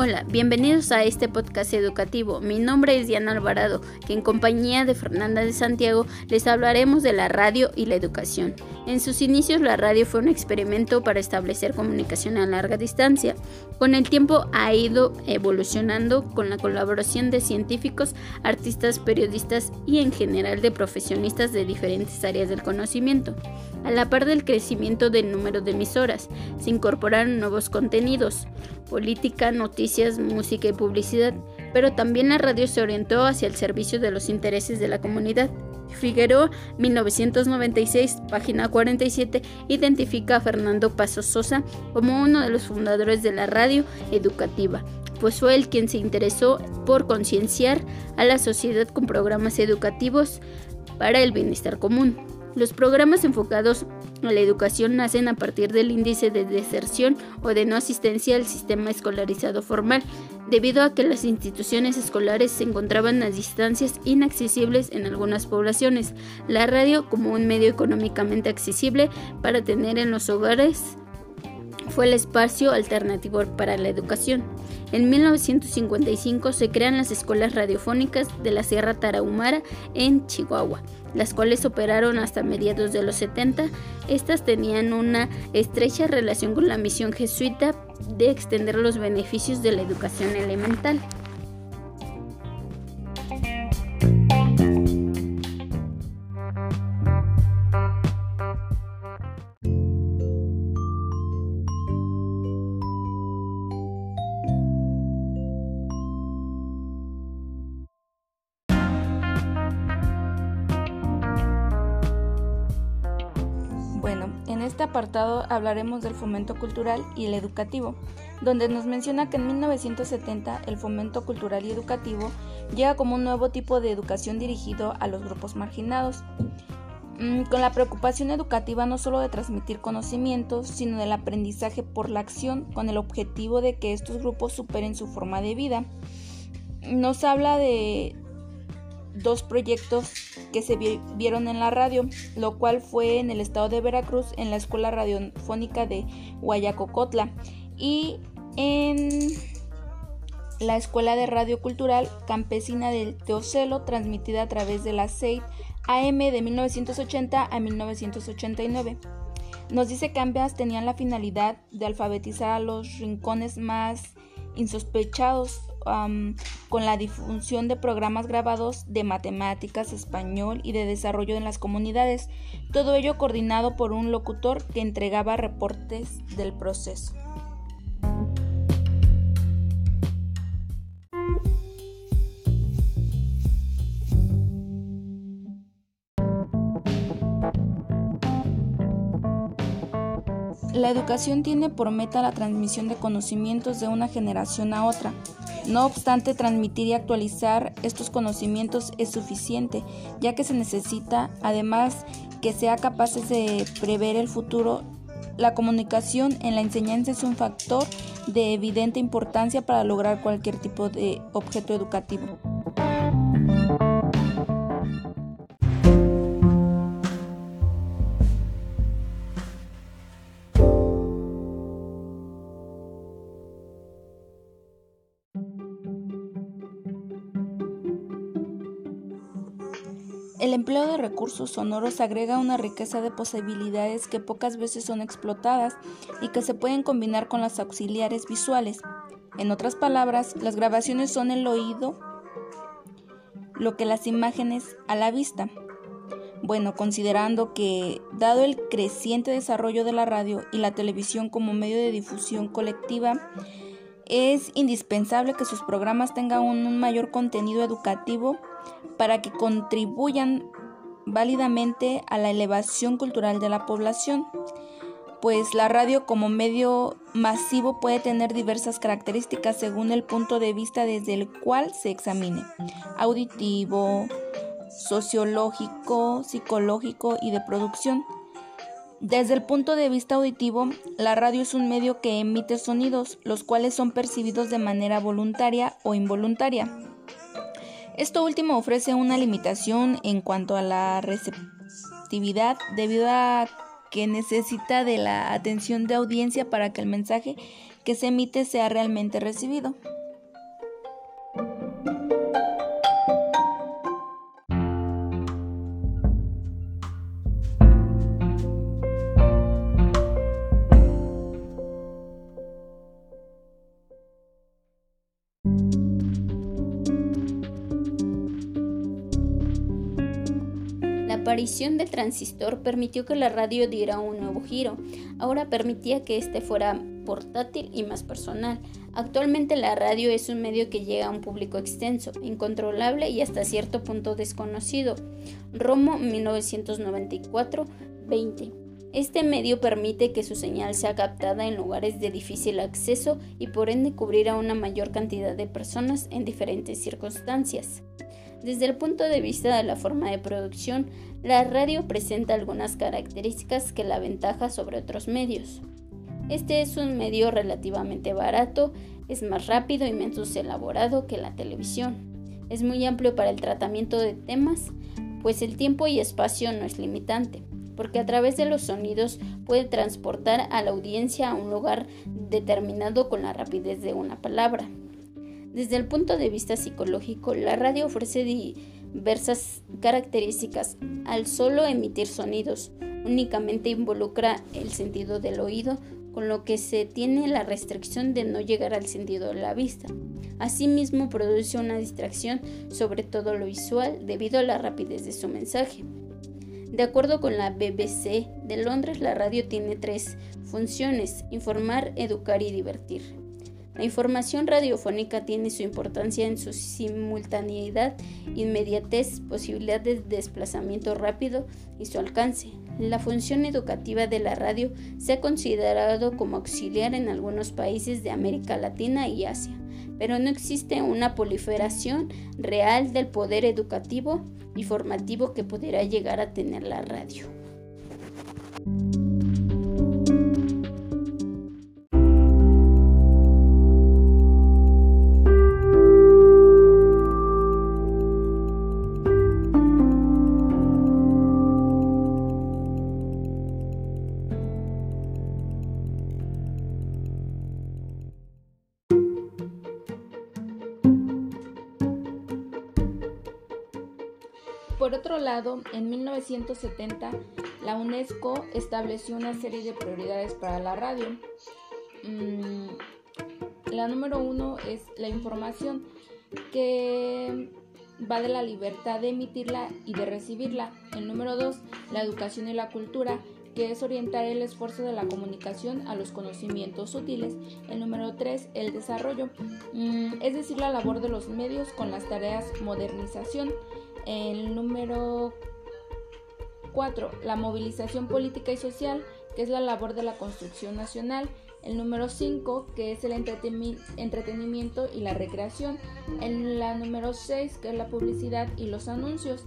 Hola, bienvenidos a este podcast educativo. Mi nombre es Diana Alvarado, que en compañía de Fernanda de Santiago les hablaremos de la radio y la educación. En sus inicios la radio fue un experimento para establecer comunicación a larga distancia. Con el tiempo ha ido evolucionando con la colaboración de científicos, artistas, periodistas y en general de profesionistas de diferentes áreas del conocimiento. A la par del crecimiento del número de emisoras, se incorporaron nuevos contenidos, política, noticias, música y publicidad, pero también la radio se orientó hacia el servicio de los intereses de la comunidad. Figueroa, 1996, página 47, identifica a Fernando Paso Sosa como uno de los fundadores de la radio educativa, pues fue él quien se interesó por concienciar a la sociedad con programas educativos para el bienestar común. Los programas enfocados a la educación nacen a partir del índice de deserción o de no asistencia al sistema escolarizado formal, debido a que las instituciones escolares se encontraban a distancias inaccesibles en algunas poblaciones. La radio, como un medio económicamente accesible para tener en los hogares, fue el espacio alternativo para la educación. En 1955 se crean las escuelas radiofónicas de la Sierra Tarahumara en Chihuahua las cuales operaron hasta mediados de los 70. Estas tenían una estrecha relación con la misión jesuita de extender los beneficios de la educación elemental. Este apartado hablaremos del fomento cultural y el educativo, donde nos menciona que en 1970 el fomento cultural y educativo llega como un nuevo tipo de educación dirigido a los grupos marginados, mm, con la preocupación educativa no solo de transmitir conocimientos, sino del aprendizaje por la acción, con el objetivo de que estos grupos superen su forma de vida. Nos habla de, dos proyectos que se vieron en la radio, lo cual fue en el estado de Veracruz en la Escuela Radiofónica de Guayacocotla y en la Escuela de Radio Cultural Campesina del Teocelo, transmitida a través de la SEID AM de 1980 a 1989. Nos dice que ambas tenían la finalidad de alfabetizar a los rincones más insospechados con la difusión de programas grabados de matemáticas, español y de desarrollo en las comunidades, todo ello coordinado por un locutor que entregaba reportes del proceso. La educación tiene por meta la transmisión de conocimientos de una generación a otra. No obstante, transmitir y actualizar estos conocimientos es suficiente, ya que se necesita, además, que sea capaces de prever el futuro. La comunicación en la enseñanza es un factor de evidente importancia para lograr cualquier tipo de objeto educativo. El empleo de recursos sonoros agrega una riqueza de posibilidades que pocas veces son explotadas y que se pueden combinar con las auxiliares visuales. En otras palabras, las grabaciones son el oído, lo que las imágenes a la vista. Bueno, considerando que, dado el creciente desarrollo de la radio y la televisión como medio de difusión colectiva, es indispensable que sus programas tengan un mayor contenido educativo para que contribuyan válidamente a la elevación cultural de la población, pues la radio como medio masivo puede tener diversas características según el punto de vista desde el cual se examine, auditivo, sociológico, psicológico y de producción. Desde el punto de vista auditivo, la radio es un medio que emite sonidos, los cuales son percibidos de manera voluntaria o involuntaria. Esto último ofrece una limitación en cuanto a la receptividad debido a que necesita de la atención de audiencia para que el mensaje que se emite sea realmente recibido. Aparición del transistor permitió que la radio diera un nuevo giro. Ahora permitía que este fuera portátil y más personal. Actualmente la radio es un medio que llega a un público extenso, incontrolable y hasta cierto punto desconocido. Romo 1994-20. Este medio permite que su señal sea captada en lugares de difícil acceso y por ende cubrir a una mayor cantidad de personas en diferentes circunstancias. Desde el punto de vista de la forma de producción, la radio presenta algunas características que la aventaja sobre otros medios. Este es un medio relativamente barato, es más rápido y menos elaborado que la televisión. Es muy amplio para el tratamiento de temas, pues el tiempo y espacio no es limitante, porque a través de los sonidos puede transportar a la audiencia a un lugar determinado con la rapidez de una palabra. Desde el punto de vista psicológico, la radio ofrece diversas características. Al solo emitir sonidos, únicamente involucra el sentido del oído, con lo que se tiene la restricción de no llegar al sentido de la vista. Asimismo, produce una distracción sobre todo lo visual debido a la rapidez de su mensaje. De acuerdo con la BBC de Londres, la radio tiene tres funciones, informar, educar y divertir. La información radiofónica tiene su importancia en su simultaneidad, inmediatez, posibilidad de desplazamiento rápido y su alcance. La función educativa de la radio se ha considerado como auxiliar en algunos países de América Latina y Asia, pero no existe una proliferación real del poder educativo y formativo que pudiera llegar a tener la radio. En 1970, la UNESCO estableció una serie de prioridades para la radio. Mm, la número uno es la información, que va de la libertad de emitirla y de recibirla. El número dos, la educación y la cultura, que es orientar el esfuerzo de la comunicación a los conocimientos útiles. El número 3, el desarrollo, mm, es decir, la labor de los medios con las tareas modernización. El número 4, la movilización política y social, que es la labor de la construcción nacional. El número 5, que es el entretenimiento y la recreación. El la número 6, que es la publicidad y los anuncios.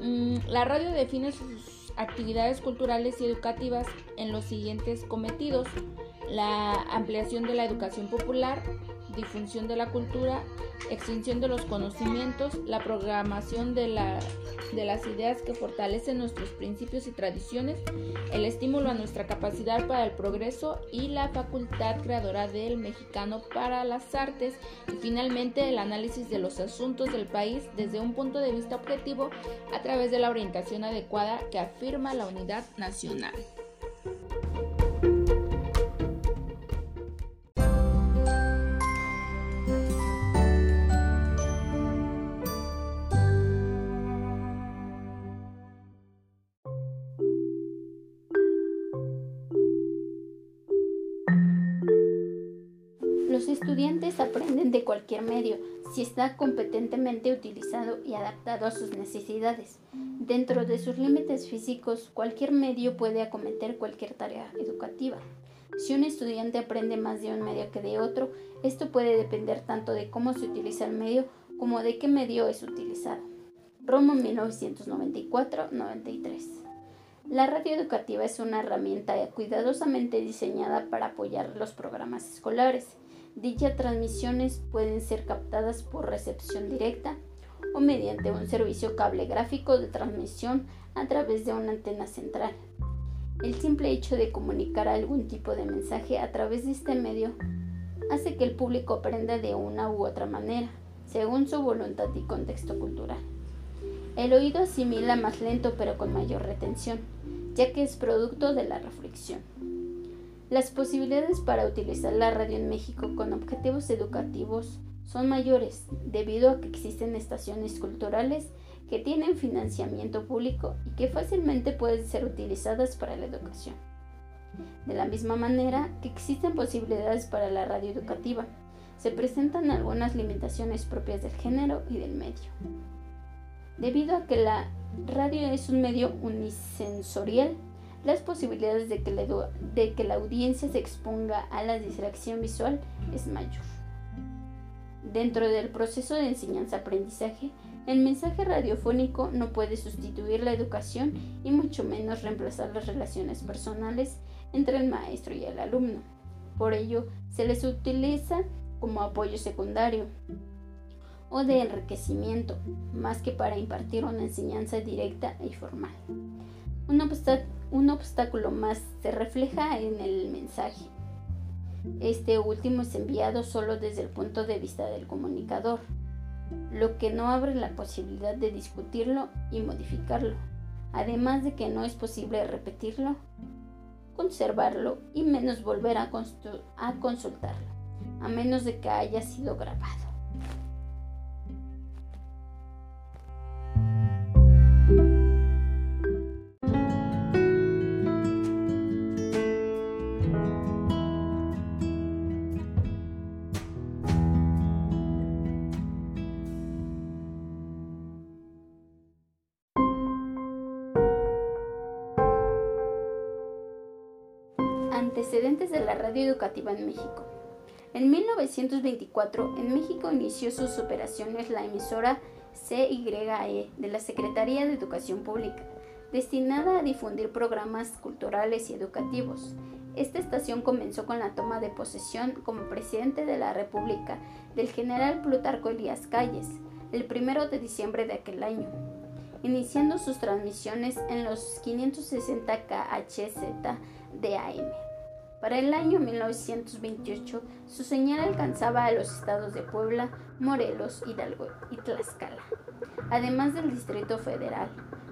Mm, la radio define sus actividades culturales y educativas en los siguientes cometidos. La ampliación de la educación popular, difusión de la cultura, extensión de los conocimientos, la programación de, la, de las ideas que fortalecen nuestros principios y tradiciones, el estímulo a nuestra capacidad para el progreso y la facultad creadora del mexicano para las artes y finalmente el análisis de los asuntos del país desde un punto de vista objetivo a través de la orientación adecuada que afirma la unidad nacional. Medio si está competentemente utilizado y adaptado a sus necesidades. Dentro de sus límites físicos, cualquier medio puede acometer cualquier tarea educativa. Si un estudiante aprende más de un medio que de otro, esto puede depender tanto de cómo se utiliza el medio como de qué medio es utilizado. Romo 1994-93 La radio educativa es una herramienta cuidadosamente diseñada para apoyar los programas escolares. Dichas transmisiones pueden ser captadas por recepción directa o mediante un servicio cable gráfico de transmisión a través de una antena central. El simple hecho de comunicar algún tipo de mensaje a través de este medio hace que el público aprenda de una u otra manera, según su voluntad y contexto cultural. El oído asimila más lento pero con mayor retención, ya que es producto de la reflexión. Las posibilidades para utilizar la radio en México con objetivos educativos son mayores debido a que existen estaciones culturales que tienen financiamiento público y que fácilmente pueden ser utilizadas para la educación. De la misma manera que existen posibilidades para la radio educativa, se presentan algunas limitaciones propias del género y del medio. Debido a que la radio es un medio unisensorial, las posibilidades de que, la, de que la audiencia se exponga a la distracción visual es mayor. Dentro del proceso de enseñanza-aprendizaje, el mensaje radiofónico no puede sustituir la educación y mucho menos reemplazar las relaciones personales entre el maestro y el alumno. Por ello, se les utiliza como apoyo secundario o de enriquecimiento, más que para impartir una enseñanza directa y formal. Un, un obstáculo más se refleja en el mensaje. Este último es enviado solo desde el punto de vista del comunicador, lo que no abre la posibilidad de discutirlo y modificarlo, además de que no es posible repetirlo, conservarlo y menos volver a, a consultarlo, a menos de que haya sido grabado. Antecedentes de la radio educativa en México. En 1924, en México inició sus operaciones la emisora CYE de la Secretaría de Educación Pública, destinada a difundir programas culturales y educativos. Esta estación comenzó con la toma de posesión como presidente de la República del general Plutarco Elías Calles, el 1 de diciembre de aquel año, iniciando sus transmisiones en los 560 KHZ de AM. Para el año 1928, su señal alcanzaba a los estados de Puebla, Morelos, Hidalgo y Tlaxcala, además del Distrito Federal.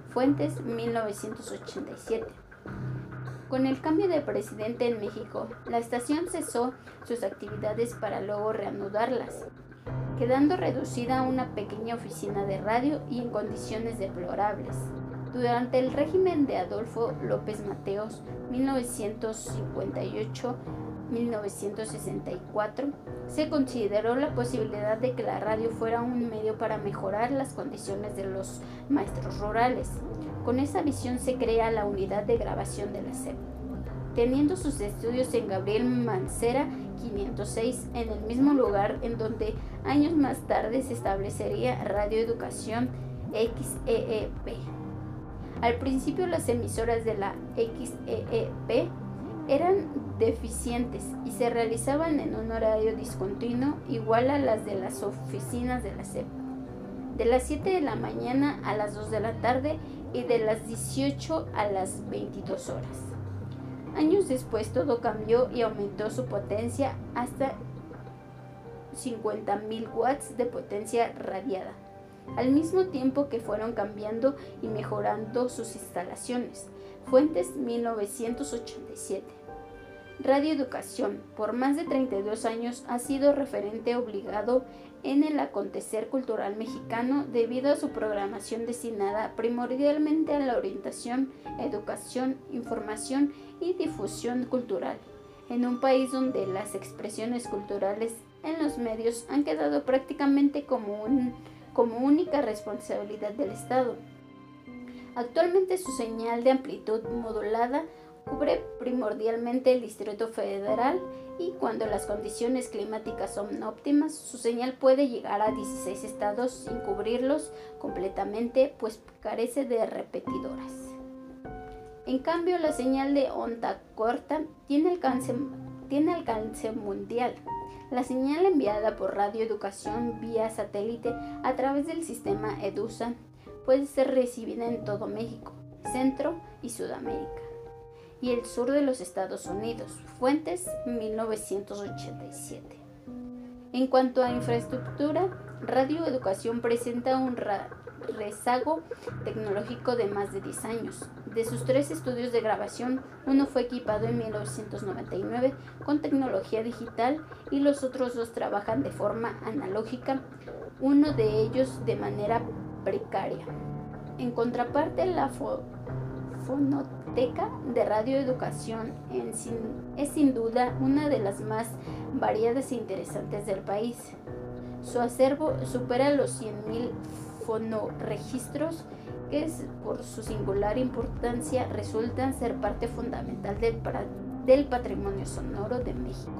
Fuentes 1987. Con el cambio de presidente en México, la estación cesó sus actividades para luego reanudarlas, quedando reducida a una pequeña oficina de radio y en condiciones deplorables. Durante el régimen de Adolfo López Mateos, 1958-1964, se consideró la posibilidad de que la radio fuera un medio para mejorar las condiciones de los maestros rurales. Con esa visión se crea la unidad de grabación de la SEP, teniendo sus estudios en Gabriel Mancera 506, en el mismo lugar en donde años más tarde se establecería Radio Educación XEEP. Al principio las emisoras de la XEEP eran deficientes y se realizaban en un horario discontinuo igual a las de las oficinas de la CEP, de las 7 de la mañana a las 2 de la tarde y de las 18 a las 22 horas. Años después todo cambió y aumentó su potencia hasta 50.000 watts de potencia radiada al mismo tiempo que fueron cambiando y mejorando sus instalaciones. Fuentes 1987. Radio Educación, por más de 32 años, ha sido referente obligado en el acontecer cultural mexicano debido a su programación destinada primordialmente a la orientación, educación, información y difusión cultural, en un país donde las expresiones culturales en los medios han quedado prácticamente como un como única responsabilidad del Estado. Actualmente su señal de amplitud modulada cubre primordialmente el Distrito Federal y cuando las condiciones climáticas son óptimas, su señal puede llegar a 16 estados sin cubrirlos completamente, pues carece de repetidoras. En cambio, la señal de onda corta tiene alcance, tiene alcance mundial. La señal enviada por radioeducación vía satélite a través del sistema EDUSA puede ser recibida en todo México, Centro y Sudamérica y el sur de los Estados Unidos. Fuentes 1987. En cuanto a infraestructura, Radio Educación presenta un rezago tecnológico de más de 10 años. De sus tres estudios de grabación, uno fue equipado en 1999 con tecnología digital y los otros dos trabajan de forma analógica, uno de ellos de manera precaria. En contraparte, la fonoteca de radioeducación es sin duda una de las más variadas e interesantes del país. Su acervo supera los 100.000 fonoregistros que por su singular importancia resultan ser parte fundamental del, del patrimonio sonoro de México.